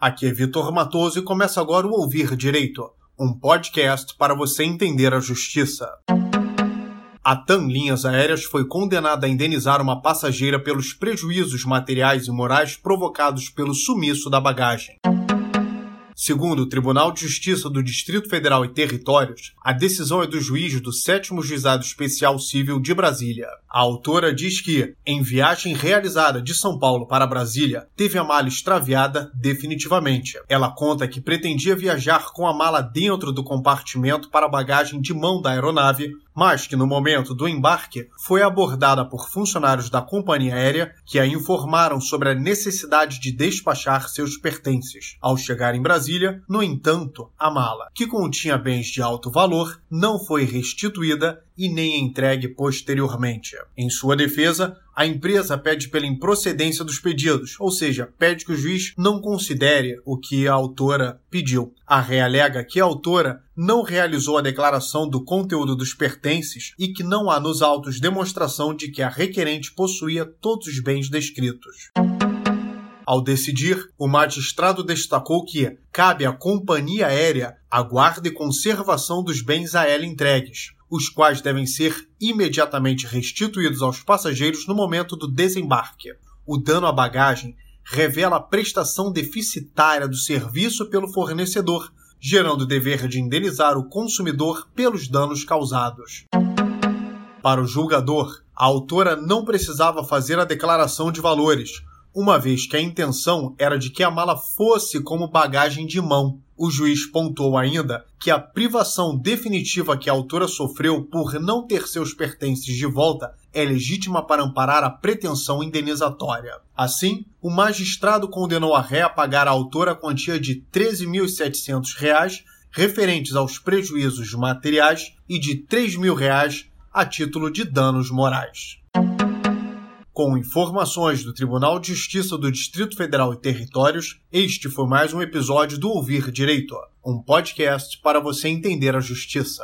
Aqui é Vitor Matoso e começa agora o Ouvir Direito, um podcast para você entender a justiça. A TAM Linhas Aéreas foi condenada a indenizar uma passageira pelos prejuízos materiais e morais provocados pelo sumiço da bagagem. Segundo o Tribunal de Justiça do Distrito Federal e Territórios, a decisão é do juiz do 7 Juizado Especial Civil de Brasília. A autora diz que, em viagem realizada de São Paulo para Brasília, teve a mala extraviada definitivamente. Ela conta que pretendia viajar com a mala dentro do compartimento para bagagem de mão da aeronave, mas que no momento do embarque foi abordada por funcionários da companhia aérea que a informaram sobre a necessidade de despachar seus pertences. Ao chegar em Brasília, no entanto, a mala, que continha bens de alto valor, não foi restituída e nem entregue posteriormente. Em sua defesa, a empresa pede pela improcedência dos pedidos, ou seja, pede que o juiz não considere o que a autora pediu. A ré alega que a autora não realizou a declaração do conteúdo dos pertences e que não há nos autos demonstração de que a requerente possuía todos os bens descritos. Ao decidir, o magistrado destacou que cabe à companhia aérea a guarda e conservação dos bens a ela entregues, os quais devem ser imediatamente restituídos aos passageiros no momento do desembarque. O dano à bagagem revela a prestação deficitária do serviço pelo fornecedor, gerando o dever de indenizar o consumidor pelos danos causados. Para o julgador, a autora não precisava fazer a declaração de valores, uma vez que a intenção era de que a mala fosse como bagagem de mão. O juiz pontuou ainda que a privação definitiva que a autora sofreu por não ter seus pertences de volta é legítima para amparar a pretensão indenizatória. Assim, o magistrado condenou a ré a pagar à autora a quantia de R$ 13.700 referentes aos prejuízos materiais e de R$ 3.000 a título de danos morais. Com informações do Tribunal de Justiça do Distrito Federal e Territórios, este foi mais um episódio do Ouvir Direito, um podcast para você entender a justiça.